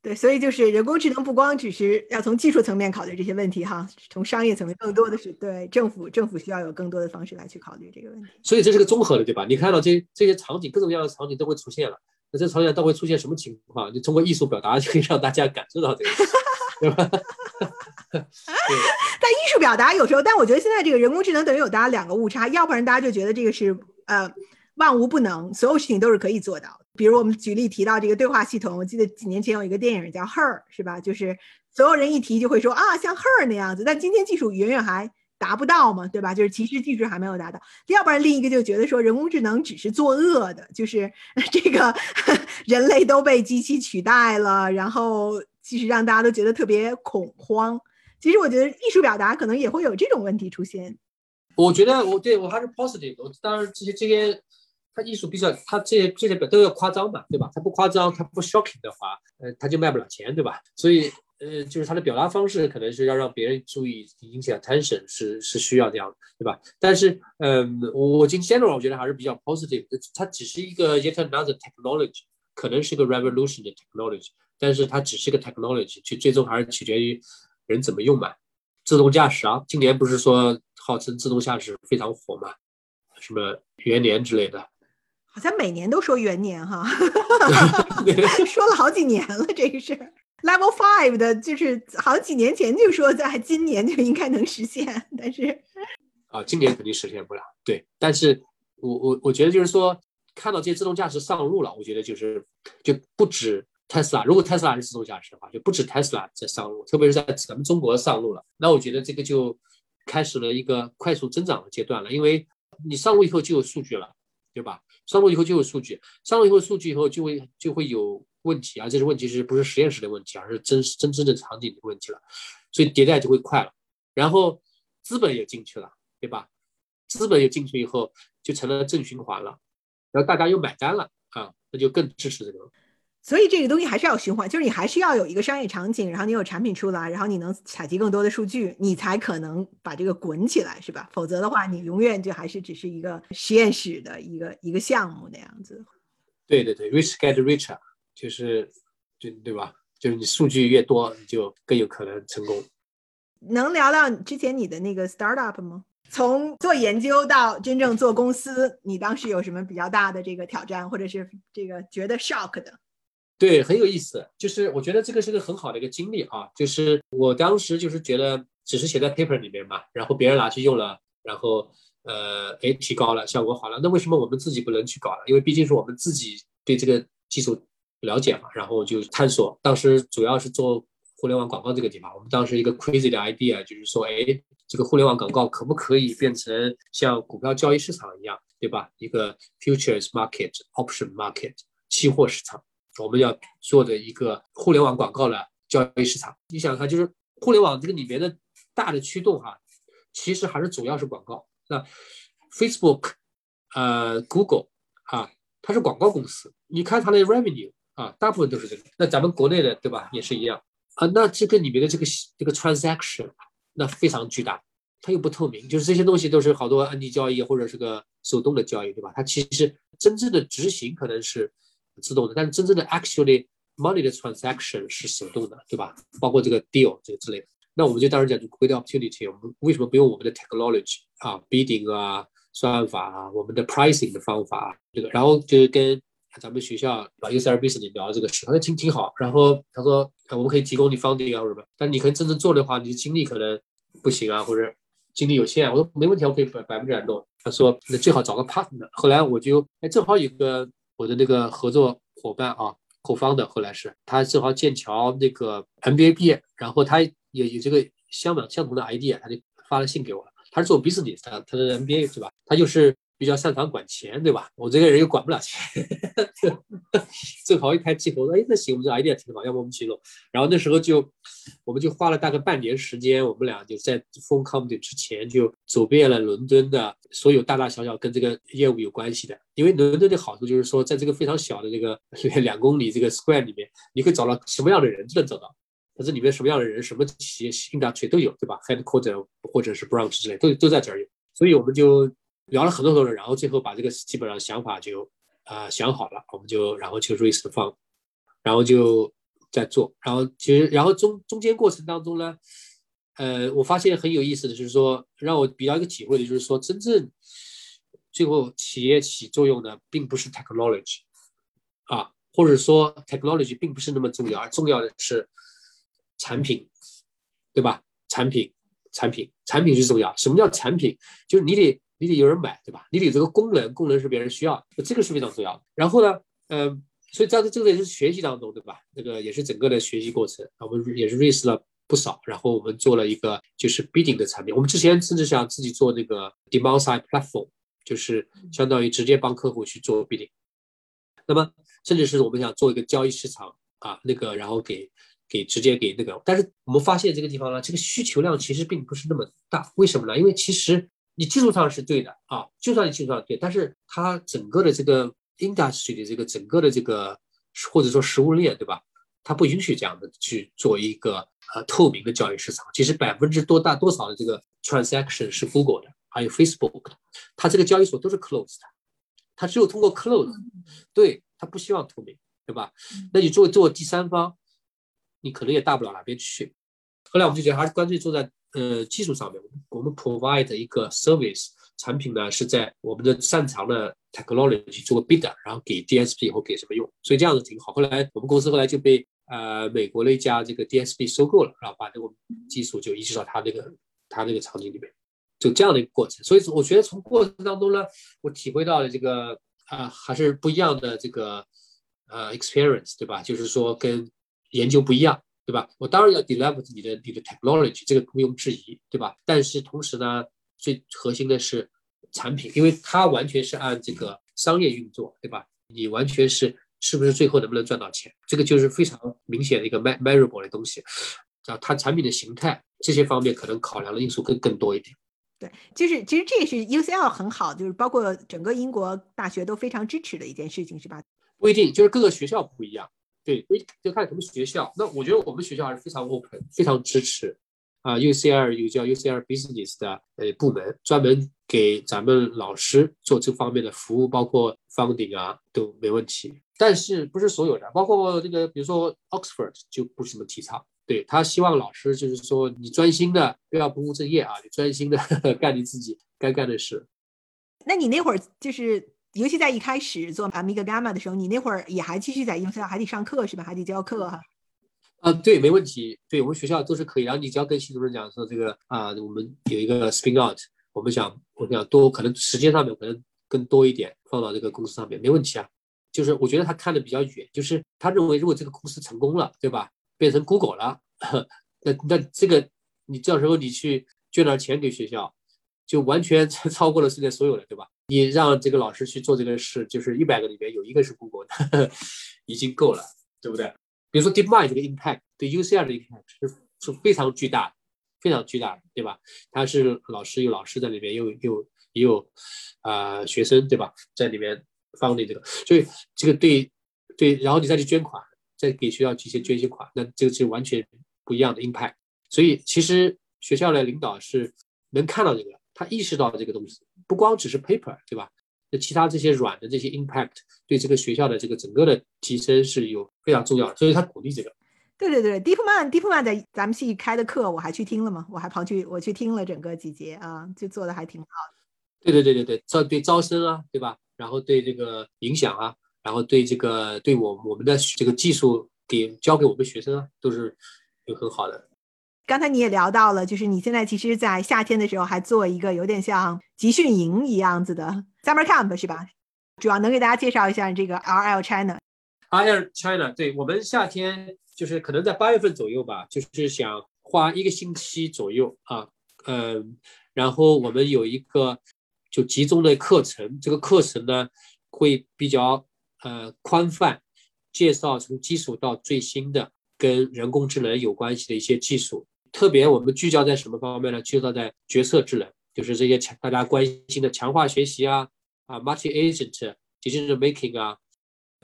对，所以就是人工智能不光只是要从技术层面考虑这些问题哈，从商业层面更多的是对政府，政府需要有更多的方式来去考虑这个问题。
所以这是个综合的，对吧？你看到这这些场景，各种各样的场景都会出现了。那这场景都会出现什么情况？你通过艺术表达就可以让大家感受到这个，对吧？但
艺术表达有时候，但我觉得现在这个人工智能等于有大家两个误差，要不然大家就觉得这个是呃。万无不能，所有事情都是可以做到。比如我们举例提到这个对话系统，我记得几年前有一个电影叫《Her》，是吧？就是所有人一提就会说啊，像 Her 那样子。但今天技术远远还达不到嘛，对吧？就是其实技术还没有达到。要不然另一个就觉得说人工智能只是作恶的，就是 这个 人类都被机器取代了，然后其实让大家都觉得特别恐慌。其实我觉得艺术表达可能也会有这种问题出现。
我觉得我对我还是 positive。我当然这些这些。他艺术比较，他这些这些表都要夸张嘛，对吧？他不夸张，他不 shocking 的话，呃，他就卖不了钱，对吧？所以，呃，就是他的表达方式可能是要让别人注意，引起 attention 是是需要这样，对吧？但是，嗯，我今 general 我觉得还是比较 positive，它只是一个 yet another technology，可能是个 revolution 的 technology，但是它只是个 technology，去最终还是取决于人怎么用嘛。自动驾驶啊，今年不是说号称自动驾驶非常火嘛，什么元年之类的。
好像每年都说元年哈，说了好几年了。这个事儿 Level Five 的，就是好几年前就说在今年就应该能实现，但是
啊，今年肯定实现不了。对，但是我我我觉得就是说，看到这些自动驾驶上路了，我觉得就是就不止 Tesla，如果 Tesla 是自动驾驶的话，就不止 Tesla 在上路，特别是在咱们中国上路了，那我觉得这个就开始了一个快速增长的阶段了，因为你上路以后就有数据了，对吧？上路以后就有数据，上路以后数据以后就会就会有问题啊！这是问题是不是实验室的问题，而是真真真正场景的问题了，所以迭代就会快了。然后资本也进去了，对吧？资本也进去以后就成了正循环了，然后大家又买单了啊，那就更支持这个。
所以这个东西还是要循环，就是你还是要有一个商业场景，然后你有产品出来，然后你能采集更多的数据，你才可能把这个滚起来，是吧？否则的话，你永远就还是只是一个实验室的一个一个项目那样子。
对对对，rich get richer，就是就对吧？就是你数据越多，你就更有可能成功。
能聊聊之前你的那个 startup 吗？从做研究到真正做公司，你当时有什么比较大的这个挑战，或者是这个觉得 shock 的？
对，很有意思。就是我觉得这个是个很好的一个经历啊。就是我当时就是觉得只是写在 paper 里面嘛，然后别人拿去用了，然后呃，哎，提高了，效果好了，那为什么我们自己不能去搞呢？因为毕竟是我们自己对这个技术了解嘛，然后就探索。当时主要是做互联网广告这个地方，我们当时一个 crazy 的 idea 就是说，哎，这个互联网广告可不可以变成像股票交易市场一样，对吧？一个 futures market、option market、期货市场，我们要做的一个互联网广告的交易市场。你想看，就是互联网这个里面的大的驱动哈，其实还是主要是广告。那 Facebook、呃 Google 啊，它是广告公司，你看它的 revenue 啊，大部分都是这个。那咱们国内的对吧，也是一样。啊，那这个里面的这个这个 transaction，那非常巨大，它又不透明，就是这些东西都是好多暗地交易或者是个手动的交易，对吧？它其实真正的执行可能是自动的，但是真正的 actually money 的 transaction 是手动的，对吧？包括这个 deal 这个之类的。那我们就当然讲就 great opportunity，我们为什么不用我们的 technology 啊，bidding 啊，算法啊，我们的 pricing 的方法这个，然后就是跟。咱们学校把 U C R B 是你聊这个事，他说挺挺好。然后他说我们可以提供你 funding 啊什么，但你可能真正做的话，你的精力可能不行啊，或者精力有限。我说没问题，我可以百百分之百弄。他说那最好找个 partner。后来我就哎正好有个我的那个合作伙伴啊，后方的后来是他正好剑桥那个 M B A 毕业，然后他也有这个相当相同的 idea，他就发了信给我了。他是做 business，他他的 M B A 对吧？他就是。比较擅长管钱，对吧？我这个人又管不了钱，正好一拍即合，：“哎，那行，我们这 idea 挺好，要不我们去弄。”然后那时候就，我们就花了大概半年时间，我们俩就在 Phone Company 之前就走遍了伦敦的所有大大小小跟这个业务有关系的。因为伦敦的好处就是说，在这个非常小的这个 两公里这个 square 里面，你可以找到什么样的人都能找到。它这里面什么样的人，什么企业 industry 都有，对吧？Headquarter 或者是 branch 之类，都都在这儿有。所以我们就。聊了很多很多人，然后最后把这个基本上想法就啊想好了，我们就然后就 raise 放，然后就在做，然后其实然后中中间过程当中呢，呃，我发现很有意思的就是说，让我比较一个体会的就是说，真正最后企业起作用的并不是 technology 啊，或者说 technology 并不是那么重要，而重要的是产品，对吧？产品，产品，产品是重要。什么叫产品？就是你得。你得有人买，对吧？你得有这个功能，功能是别人需要，这个是非常重要的。然后呢，嗯，所以在这这个也是学习当中，对吧？这个也是整个的学习过程。我们也是 raise 了不少，然后我们做了一个就是 bidding 的产品。我们之前甚至想自己做那个 demand side platform，就是相当于直接帮客户去做 bidding。那么甚至是我们想做一个交易市场啊，那个然后给给直接给那个，但是我们发现这个地方呢，这个需求量其实并不是那么大。为什么呢？因为其实。你技术上是对的啊，就算你技术上对，但是它整个的这个 industry 的这个整个的这个或者说食物链，对吧？它不允许这样的去做一个呃透明的交易市场。其实百分之多大多少的这个 transaction 是 Google 的，还有 Facebook 的，它这个交易所都是 closed 的，它只有通过 close，对，它不希望透明，对吧？那你做做第三方，你可能也大不了哪边去。后来我们就觉得还是干脆做在。呃，技术上面，我们 provide 一个 service 产品呢，是在我们的擅长的 technology 去做个 bid，然后给 DSP 或给什么用，所以这样子挺好。后来我们公司后来就被呃美国的一家这个 DSP 收购了，然后把这个技术就移植到他那个他那个场景里面，就这样的一个过程。所以我觉得从过程当中呢，我体会到了这个啊还是不一样的这个呃 experience，对吧？就是说跟研究不一样。对吧？我当然要 develop 你的你的 technology，这个毋庸置疑，对吧？但是同时呢，最核心的是产品，因为它完全是按这个商业运作，对吧？你完全是是不是最后能不能赚到钱，这个就是非常明显的一个 measurable 的东西。啊，它产品的形态这些方面可能考量的因素更更多一点。
对，就是其实这也是 UCL 很好，就是包括整个英国大学都非常支持的一件事情，是吧？
不一定，就是各个学校不一样。对，就看什么学校。那我觉得我们学校还是非常 open，非常支持。啊，UCL 有叫 UCL Business 的呃部门，专门给咱们老师做这方面的服务，包括 funding 啊都没问题。但是不是所有的，包括这个，比如说 Oxford 就不怎么提倡。对他希望老师就是说你专心的，不要不务正业啊，你专心的 干你自己该干的事。
那你那会儿就是。尤其在一开始做 Amiga Gamma 的时候，你那会儿也还继续在 UCL 还得上课是吧？还得教课哈。
啊，对，没问题。对我们学校都是可以。然后你只要跟系主任讲说这个啊，我们有一个 spin out，我们想我想多可能时间上面可能更多一点放到这个公司上面，没问题啊。就是我觉得他看的比较远，就是他认为如果这个公司成功了，对吧？变成 Google 了，那那这个你到时候你去捐点钱给学校，就完全 超过了世界所有的，对吧？你让这个老师去做这个事，就是一百个里面有一个是 Google 的，已经够了，对不对？比如说 DeepMind 这个 impact 对 UCL 的 impact 是是非常巨大的，非常巨大的，对吧？他是老师有老师在里面，又又也有啊学生，对吧？在里面放的这个，所以这个对对，然后你再去捐款，再给学校去些捐一些款，那这个是完全不一样的 impact。所以其实学校的领导是能看到这个，他意识到这个东西，不光只是 paper，对吧？那其他这些软的这些 impact 对这个学校的这个整个的提升是有非常重要的，所以他鼓励这个。
对对对，DeepMind DeepMind 在咱们系开的课我还去听了嘛，我还跑去我去听了整个几节啊，就做的还挺好的。
对对对对对，招对招生啊，对吧？然后对这个影响啊，然后对这个对我我们的这个技术给教给我们学生啊，都是有很好的。
刚才你也聊到了，就是你现在其实，在夏天的时候还做一个有点像集训营一样子的 summer camp 是吧？主要能给大家介绍一下这个 RL China。
RL China，对我们夏天就是可能在八月份左右吧，就是想花一个星期左右啊，嗯，然后我们有一个就集中的课程，这个课程呢会比较呃宽泛，介绍从基础到最新的跟人工智能有关系的一些技术。特别我们聚焦在什么方面呢？聚焦在决策智能，就是这些强大家关心的强化学习啊，啊，multi agent decision making 啊，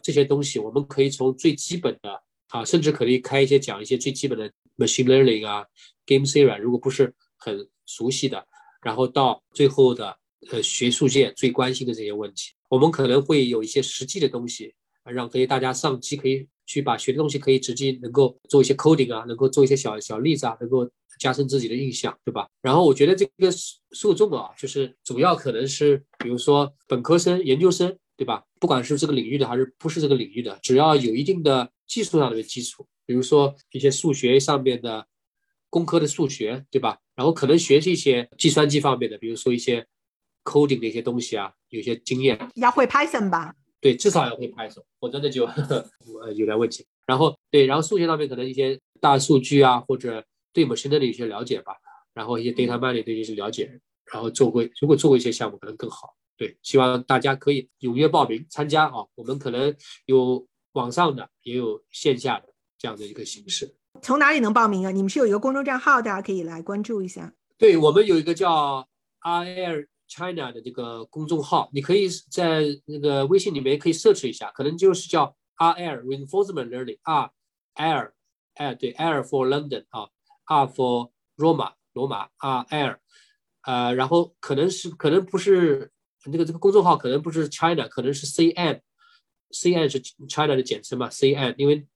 这些东西，我们可以从最基本的啊，甚至可以开一些讲一些最基本的 machine learning 啊，game theory，如果不是很熟悉的，然后到最后的呃学术界最关心的这些问题，我们可能会有一些实际的东西，让可以大家上机可以。去把学的东西可以直接能够做一些 coding 啊，能够做一些小小例子啊，能够加深自己的印象，对吧？然后我觉得这个受众啊，就是主要可能是比如说本科生、研究生，对吧？不管是这个领域的还是不是这个领域的，只要有一定的技术上的基础，比如说一些数学上面的工科的数学，对吧？然后可能学一些计算机方面的，比如说一些 coding 的一些东西啊，有些经验。
要会 Python 吧？
对，至少要会 Python，否则那就 呃有点问题。然后对，然后数学上面可能一些大数据啊，或者对 machine learning 一些了解吧，然后一些 data mining 对一些了解，然后做过如果做过一些项目可能更好。对，希望大家可以踊跃报名参加啊。我们可能有网上的，也有线下的这样的一个形式。
从哪里能报名啊？你们是有一个公众账号，大家可以来关注一下。
对我们有一个叫 RL。China 的这个公众号，你可以在那个微信里面可以 search 一下，可能就是叫 RL Reinforcement Learning，R L 哎对 L for London 啊，R for Roma 罗马 R L，呃，然后可能是可能不是那个这个公众号可能不是 China，可能是 C N，C N 是 China 的简称嘛，C N，因为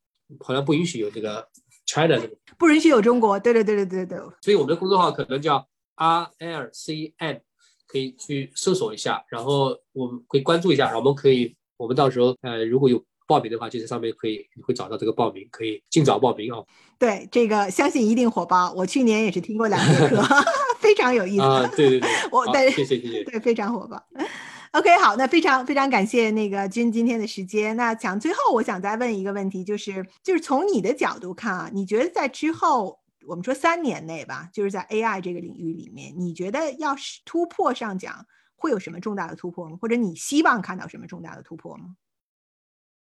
好像不允许有这个 China
不允许有中国，对对对对对对，
所以我们的公众号可能叫 R L C N。可以去搜索一下，然后我们可以关注一下，我们可以，我们到时候呃如果有报名的话，就在上面可以会找到这个报名，可以尽早报名哦。
对，这个相信一定火爆。我去年也是听过两节课，非常有意思。
啊，对对对，
我对
谢谢谢谢，
对非常火爆。OK，好，那非常非常感谢那个君今天的时间。那想最后我想再问一个问题，就是就是从你的角度看啊，你觉得在之后？我们说三年内吧，就是在 AI 这个领域里面，你觉得要是突破上讲，会有什么重大的突破吗？或者你希望看到什么重大的突破吗？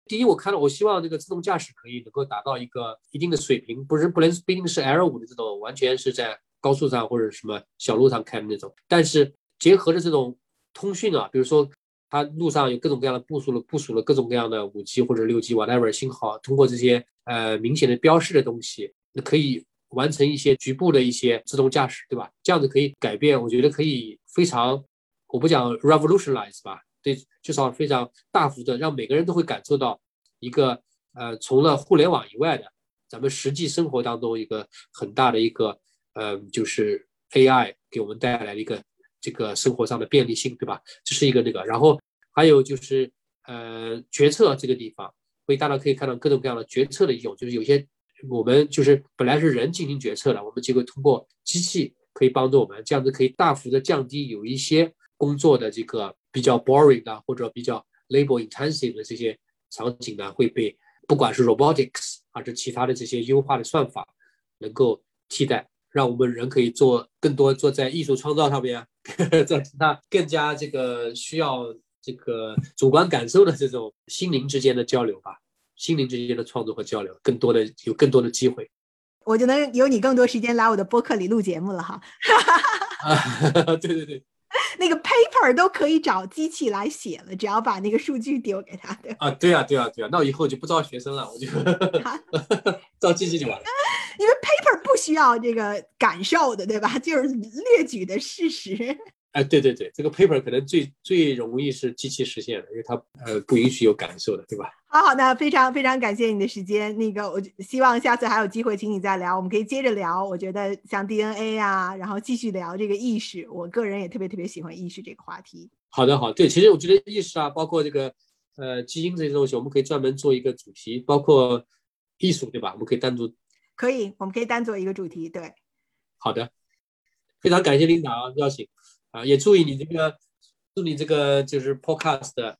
第一，我看到，我希望这个自动驾驶可以能够达到一个一定的水平，不是不能不一定是 L 五的这种，完全是在高速上或者什么小路上开的那种，但是结合着这种通讯啊，比如说它路上有各种各样的部署了部署了各种各样的五 G 或者六 G whatever 信号，通过这些呃明显的标识的东西，那可以。完成一些局部的一些自动驾驶，对吧？这样子可以改变，我觉得可以非常，我不讲 revolutionize 吧，对，至少非常大幅的让每个人都会感受到一个呃，除了互联网以外的，咱们实际生活当中一个很大的一个呃，就是 AI 给我们带来的一个这个生活上的便利性，对吧？这是一个那个，然后还有就是呃，决策这个地方，所以大家可以看到各种各样的决策的应用，就是有些。我们就是本来是人进行决策的，我们结果通过机器可以帮助我们，这样子可以大幅的降低有一些工作的这个比较 boring 的或者比较 labor intensive 的这些场景呢，会被不管是 robotics 还是其他的这些优化的算法能够替代，让我们人可以做更多做在艺术创造上面，在其他更加这个需要这个主观感受的这种心灵之间的交流吧。心灵之间的创作和交流，更多的有更多的机会，
我就能有你更多时间来我的播客里录节目了哈。
啊，对对对，
那个 paper 都可以找机器来写了，只要把那个数据丢给他。对
啊，对啊，对啊，对啊，那我以后就不招学生了，我就 招机器就完了。
因为 paper 不需要这个感受的，对吧？就是列举的事实。
哎，对对对，这个 paper 可能最最容易是机器实现的，因为它呃不允许有感受的，对吧？
好好的，非常非常感谢你的时间。那个，我希望下次还有机会请你再聊，我们可以接着聊。我觉得像 DNA 啊，然后继续聊这个意识。我个人也特别特别喜欢意识这个话题。
好的，好，对，其实我觉得意识啊，包括这个呃基因这些东西，我们可以专门做一个主题，包括艺术，对吧？我们可以单独
可以，我们可以单做一个主题。对，
好的，非常感谢领导邀请。啊，也祝你这个，祝你这个就是 Podcast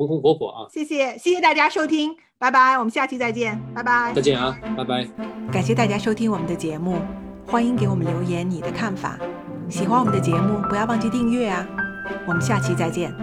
红红火火啊！
谢谢，谢谢大家收听，拜拜，我们下期再见，拜拜，
再见啊，拜拜。
感谢大家收听我们的节目，欢迎给我们留言你的看法。喜欢我们的节目，不要忘记订阅啊！我们下期再见。